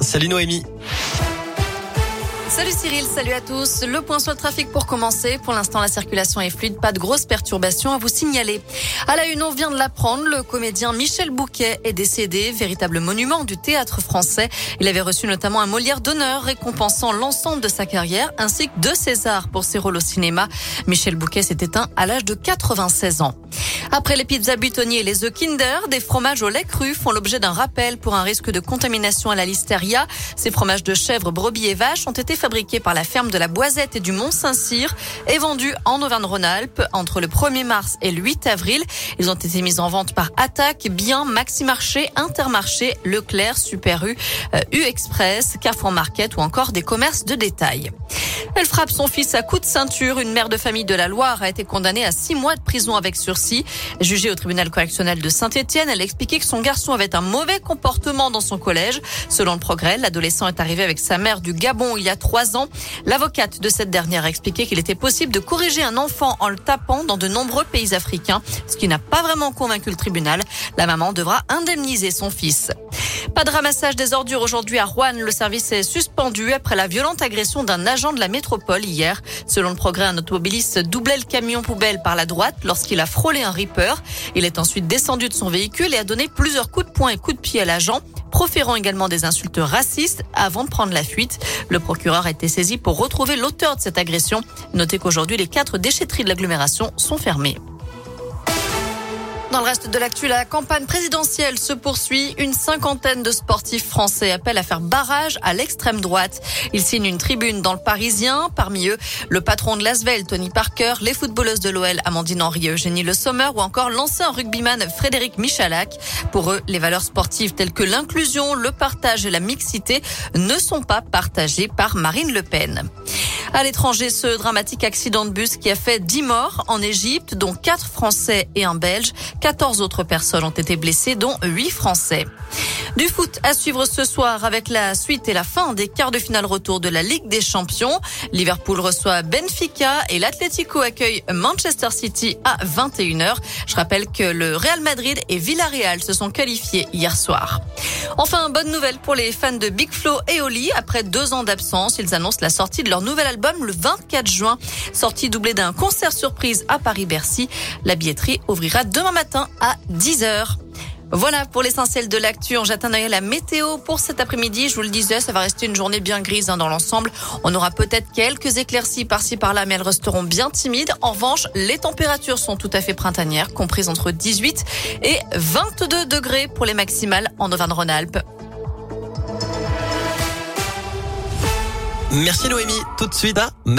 Salut Noémie. Salut Cyril, salut à tous. Le point sur le trafic pour commencer. Pour l'instant, la circulation est fluide, pas de grosses perturbations à vous signaler. À la une, on vient de l'apprendre, le comédien Michel Bouquet est décédé, véritable monument du théâtre français. Il avait reçu notamment un Molière d'honneur récompensant l'ensemble de sa carrière, ainsi que deux Césars pour ses rôles au cinéma. Michel Bouquet s'est éteint à l'âge de 96 ans. Après les pizzas butonniers et les œufs Kinder, des fromages au lait cru font l'objet d'un rappel pour un risque de contamination à la listeria. Ces fromages de chèvre, brebis et vaches ont été par la ferme de la Boisette et du Mont-Saint-Cyr et vendus en Auvergne-Rhône-Alpes entre le 1er mars et le 8 avril. Ils ont été mis en vente par Attaque, Bien, Maxi Marché, Intermarché, Leclerc, Super U, U Express, Carrefour Market ou encore des commerces de détail. Elle frappe son fils à coups de ceinture. Une mère de famille de la Loire a été condamnée à six mois de prison avec sursis. Jugée au tribunal correctionnel de Saint-Etienne, elle a expliqué que son garçon avait un mauvais comportement dans son collège. Selon le progrès, l'adolescent est arrivé avec sa mère du Gabon il y a trois ans. L'avocate de cette dernière a expliqué qu'il était possible de corriger un enfant en le tapant dans de nombreux pays africains, ce qui n'a pas vraiment convaincu le tribunal. La maman devra indemniser son fils. Pas de ramassage des ordures aujourd'hui à Rouen. Le service est suspendu après la violente agression d'un agent de la métropole hier. Selon le progrès, un automobiliste doublait le camion poubelle par la droite lorsqu'il a frôlé un Reaper. Il est ensuite descendu de son véhicule et a donné plusieurs coups de poing et coups de pied à l'agent proférant également des insultes racistes avant de prendre la fuite. Le procureur a été saisi pour retrouver l'auteur de cette agression. Notez qu'aujourd'hui, les quatre déchetteries de l'agglomération sont fermées. Dans le reste de l'actu, la campagne présidentielle se poursuit. Une cinquantaine de sportifs français appellent à faire barrage à l'extrême droite. Ils signent une tribune dans le Parisien. Parmi eux, le patron de l'Asvel, Tony Parker, les footballeuses de l'OL, Amandine Henry Eugénie Le Sommer, ou encore l'ancien rugbyman Frédéric Michalak. Pour eux, les valeurs sportives telles que l'inclusion, le partage et la mixité ne sont pas partagées par Marine Le Pen. À l'étranger, ce dramatique accident de bus qui a fait 10 morts en Égypte, dont 4 Français et un Belge. 14 autres personnes ont été blessées, dont 8 Français. Du foot à suivre ce soir avec la suite et la fin des quarts de finale retour de la Ligue des Champions. Liverpool reçoit Benfica et l'Atlético accueille Manchester City à 21h. Je rappelle que le Real Madrid et Villarreal se sont qualifiés hier soir. Enfin, bonne nouvelle pour les fans de Big Flo et Oli. Après deux ans d'absence, ils annoncent la sortie de leur nouvel album le 24 juin. Sortie doublée d'un concert surprise à Paris-Bercy. La billetterie ouvrira demain matin à 10h. Voilà pour l'essentiel de l'actu. On jette à la météo pour cet après-midi. Je vous le disais, ça va rester une journée bien grise hein, dans l'ensemble. On aura peut-être quelques éclaircies par-ci par-là, mais elles resteront bien timides. En revanche, les températures sont tout à fait printanières, comprises entre 18 et 22 degrés pour les maximales en Auvergne-Rhône-Alpes. Merci Noémie. Tout de suite.